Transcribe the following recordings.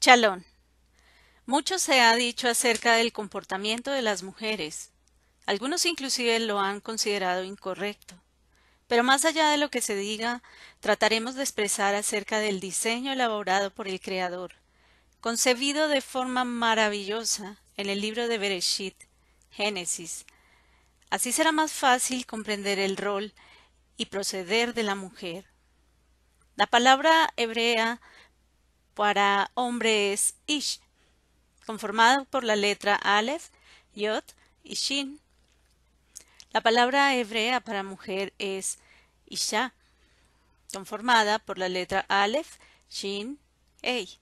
Chalón. Mucho se ha dicho acerca del comportamiento de las mujeres. Algunos inclusive lo han considerado incorrecto. Pero más allá de lo que se diga, trataremos de expresar acerca del diseño elaborado por el Creador, concebido de forma maravillosa en el libro de Bereshit, Génesis. Así será más fácil comprender el rol y proceder de la mujer. La palabra hebrea para hombre es ish, conformado por la letra Aleph, Yod y Shin. La palabra hebrea para mujer es Isha, conformada por la letra Aleph, Shin, Ei.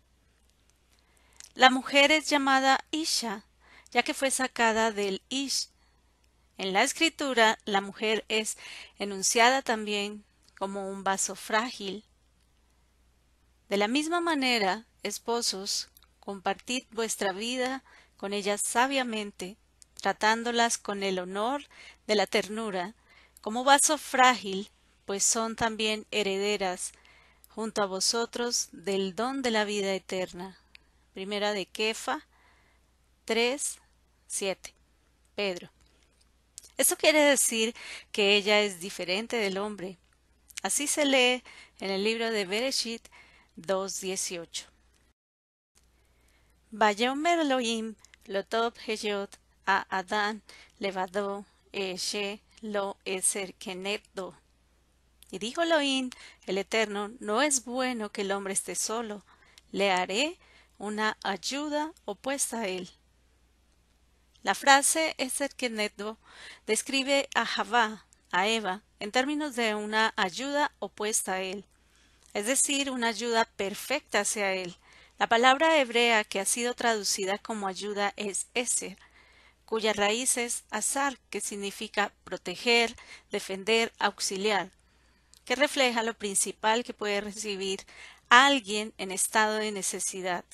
La mujer es llamada Isha, ya que fue sacada del Ish. En la escritura, la mujer es enunciada también como un vaso frágil. De la misma manera, esposos, compartid vuestra vida con ellas sabiamente, tratándolas con el honor de la ternura, como vaso frágil, pues son también herederas junto a vosotros del don de la vida eterna. Primera de Kefa 3, 7. Pedro. Eso quiere decir que ella es diferente del hombre. Así se lee en el libro de Bereshit 2.18. Vayomer Elohim Lotov Heyot a Adán Levado Eshe Lo Eser Kenetdo. Y dijo Elohim, el Eterno, no es bueno que el hombre esté solo, le haré una ayuda opuesta a él. La frase Eser Kenetdo describe a Javá, a Eva, en términos de una ayuda opuesta a él, es decir, una ayuda perfecta hacia él, la palabra hebrea que ha sido traducida como ayuda es eser, cuya raíz es azar, que significa proteger, defender, auxiliar, que refleja lo principal que puede recibir alguien en estado de necesidad.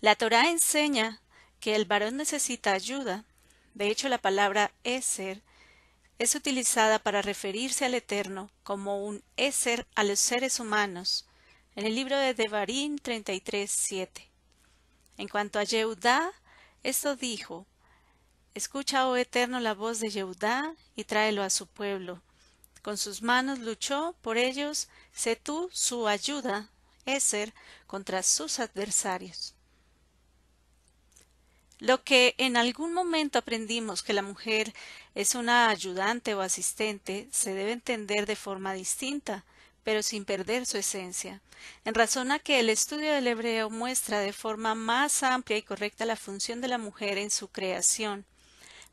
La Torá enseña que el varón necesita ayuda. De hecho, la palabra eser es utilizada para referirse al Eterno como un eser a los seres humanos, en el libro de Devarim 33.7. En cuanto a Yehudá, esto dijo, Escucha, oh Eterno, la voz de Yehudá y tráelo a su pueblo. Con sus manos luchó por ellos, sé tú su ayuda, Eser, contra sus adversarios. Lo que en algún momento aprendimos que la mujer es una ayudante o asistente se debe entender de forma distinta, pero sin perder su esencia, en razón a que el estudio del hebreo muestra de forma más amplia y correcta la función de la mujer en su creación,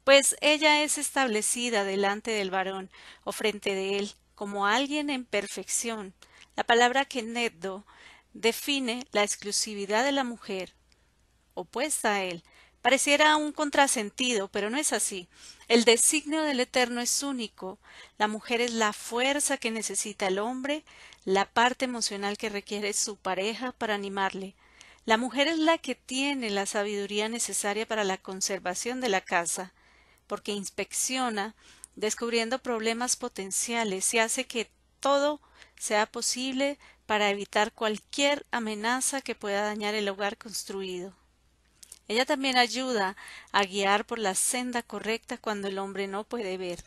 pues ella es establecida delante del varón o frente de él como alguien en perfección. La palabra keneddo define la exclusividad de la mujer, opuesta a él, Pareciera un contrasentido, pero no es así. El designio del Eterno es único. La mujer es la fuerza que necesita el hombre, la parte emocional que requiere su pareja para animarle. La mujer es la que tiene la sabiduría necesaria para la conservación de la casa, porque inspecciona, descubriendo problemas potenciales y hace que todo sea posible para evitar cualquier amenaza que pueda dañar el hogar construido. Ella también ayuda a guiar por la senda correcta cuando el hombre no puede ver,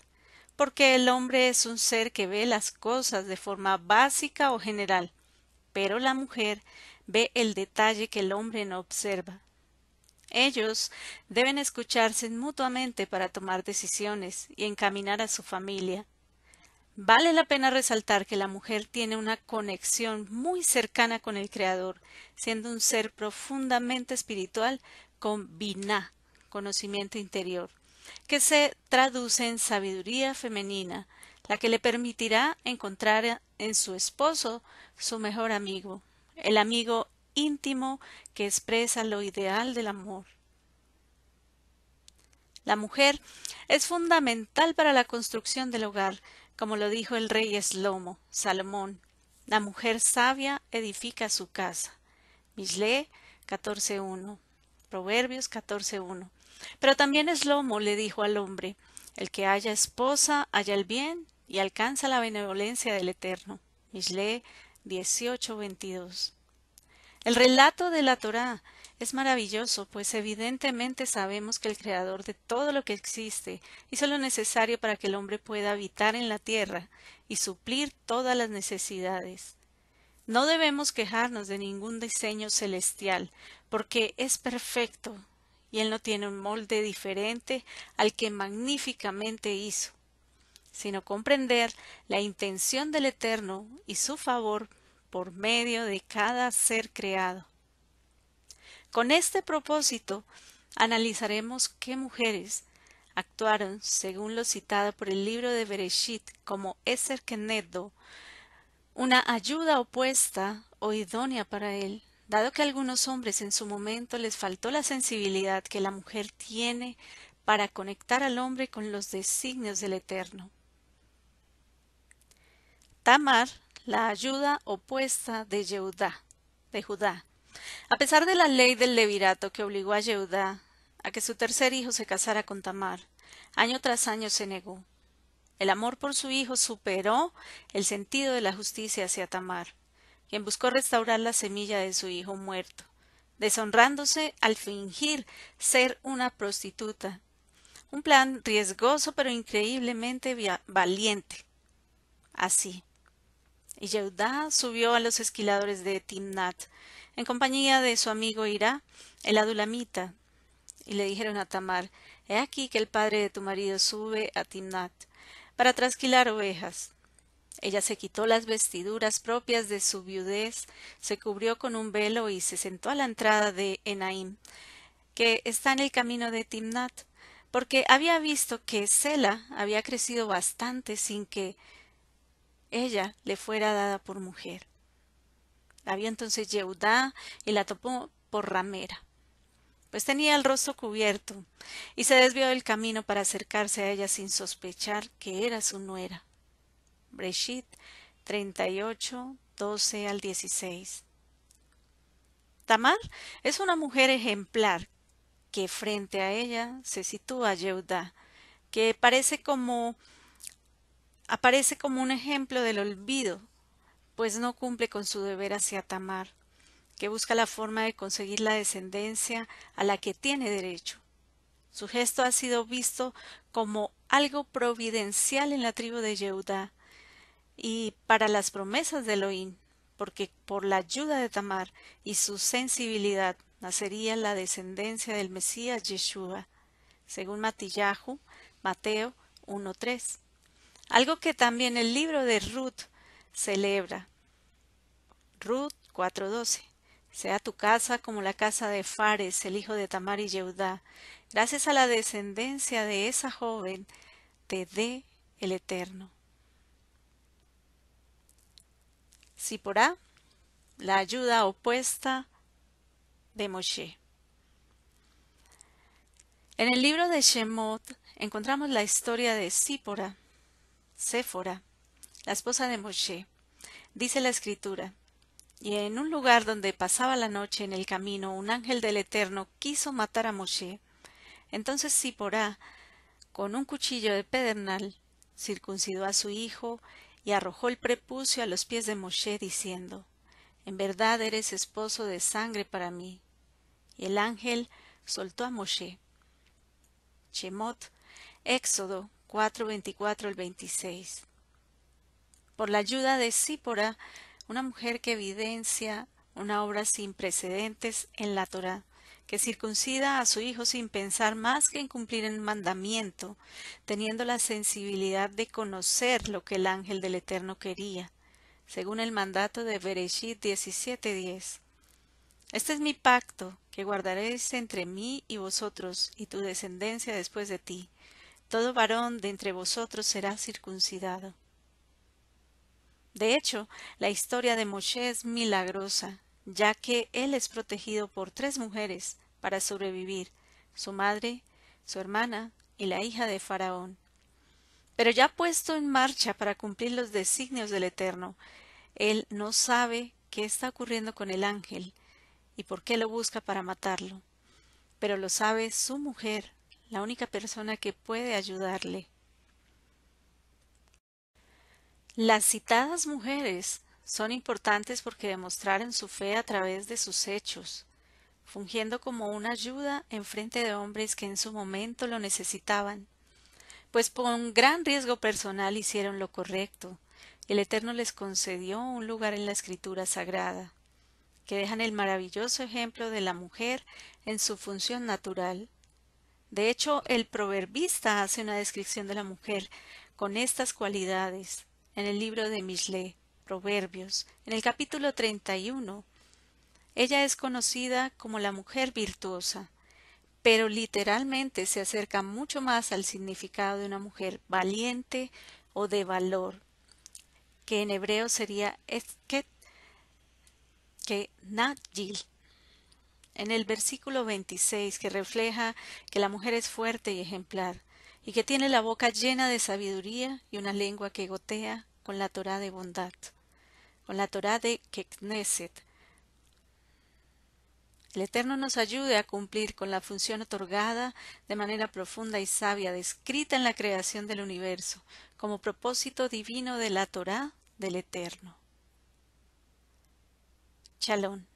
porque el hombre es un ser que ve las cosas de forma básica o general, pero la mujer ve el detalle que el hombre no observa. Ellos deben escucharse mutuamente para tomar decisiones y encaminar a su familia. Vale la pena resaltar que la mujer tiene una conexión muy cercana con el Creador, siendo un ser profundamente espiritual con Binah, conocimiento interior, que se traduce en sabiduría femenina, la que le permitirá encontrar en su esposo su mejor amigo, el amigo íntimo que expresa lo ideal del amor. La mujer es fundamental para la construcción del hogar, como lo dijo el rey Eslomo, Salomón. La mujer sabia edifica su casa. Mishle 14.1. Proverbios 14.1. Pero también Eslomo le dijo al hombre, el que haya esposa haya el bien y alcanza la benevolencia del Eterno. Mishle 18.22. El relato de la Torá es maravilloso, pues evidentemente sabemos que el Creador de todo lo que existe hizo lo necesario para que el hombre pueda habitar en la tierra y suplir todas las necesidades. No debemos quejarnos de ningún diseño celestial, porque es perfecto y él no tiene un molde diferente al que magníficamente hizo, sino comprender la intención del Eterno y su favor por medio de cada ser creado. Con este propósito, analizaremos qué mujeres actuaron, según lo citado por el libro de Bereshit, como Eser Kenedo, una ayuda opuesta o idónea para él, dado que a algunos hombres en su momento les faltó la sensibilidad que la mujer tiene para conectar al hombre con los designios del Eterno. Tamar, la ayuda opuesta de de Judá. A pesar de la ley del levirato que obligó a Yehudá a que su tercer hijo se casara con Tamar, año tras año se negó. El amor por su hijo superó el sentido de la justicia hacia Tamar quien buscó restaurar la semilla de su hijo muerto, deshonrándose al fingir ser una prostituta. Un plan riesgoso pero increíblemente valiente. Así. Y Yehudá subió a los esquiladores de Timnat, en compañía de su amigo Irá, el adulamita, y le dijeron a Tamar, He aquí que el padre de tu marido sube a Timnat para trasquilar ovejas. Ella se quitó las vestiduras propias de su viudez, se cubrió con un velo y se sentó a la entrada de Enaim, que está en el camino de Timnat, porque había visto que Sela había crecido bastante sin que ella le fuera dada por mujer. Había entonces Yehudá y la topó por ramera, pues tenía el rostro cubierto, y se desvió del camino para acercarse a ella sin sospechar que era su nuera. Breshit 38, 12 al 16. Tamar es una mujer ejemplar que frente a ella se sitúa Yehuda, que parece como aparece como un ejemplo del olvido, pues no cumple con su deber hacia Tamar, que busca la forma de conseguir la descendencia a la que tiene derecho. Su gesto ha sido visto como algo providencial en la tribu de Yehuda, y para las promesas de Elohim, porque por la ayuda de Tamar y su sensibilidad nacería la descendencia del Mesías Yeshua, según Matillahu, Mateo 1.3. Algo que también el libro de Ruth celebra. Ruth 4.12. Sea tu casa como la casa de Fares, el hijo de Tamar y Yehudá. Gracias a la descendencia de esa joven, te dé el Eterno. Sipora, la ayuda opuesta de Moshe. En el libro de Shemot encontramos la historia de Sípora, Séfora, la esposa de Moshe. Dice la escritura, y en un lugar donde pasaba la noche en el camino, un ángel del Eterno quiso matar a Moshe. Entonces Sípora, con un cuchillo de pedernal, circuncidó a su hijo y arrojó el prepucio a los pies de Moshe, diciendo En verdad eres esposo de sangre para mí. Y el ángel soltó a Moshe. Shemot, Éxodo 4, 24 al 26. Por la ayuda de Sípora, una mujer que evidencia una obra sin precedentes en la Torá, que circuncida a su hijo sin pensar más que en cumplir el mandamiento, teniendo la sensibilidad de conocer lo que el ángel del Eterno quería, según el mandato de Bereshit 17:10. Este es mi pacto, que guardaréis entre mí y vosotros y tu descendencia después de ti. Todo varón de entre vosotros será circuncidado. De hecho, la historia de Moshe es milagrosa, ya que él es protegido por tres mujeres para sobrevivir, su madre, su hermana y la hija de Faraón. Pero ya puesto en marcha para cumplir los designios del Eterno, él no sabe qué está ocurriendo con el ángel y por qué lo busca para matarlo. Pero lo sabe su mujer, la única persona que puede ayudarle. Las citadas mujeres son importantes porque demostraron su fe a través de sus hechos, fungiendo como una ayuda en frente de hombres que en su momento lo necesitaban, pues con gran riesgo personal hicieron lo correcto, el Eterno les concedió un lugar en la Escritura Sagrada, que dejan el maravilloso ejemplo de la mujer en su función natural. De hecho, el proverbista hace una descripción de la mujer con estas cualidades en el libro de Mishle, Proverbios, en el capítulo 31. Ella es conocida como la mujer virtuosa, pero literalmente se acerca mucho más al significado de una mujer valiente o de valor, que en hebreo sería esket, que Najil. En el versículo 26, que refleja que la mujer es fuerte y ejemplar, y que tiene la boca llena de sabiduría y una lengua que gotea con la Torá de bondad, con la Torá de Kekneset. El Eterno nos ayude a cumplir con la función otorgada de manera profunda y sabia, descrita en la creación del universo, como propósito divino de la Torá del Eterno. Shalom.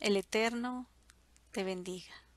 El Eterno te bendiga.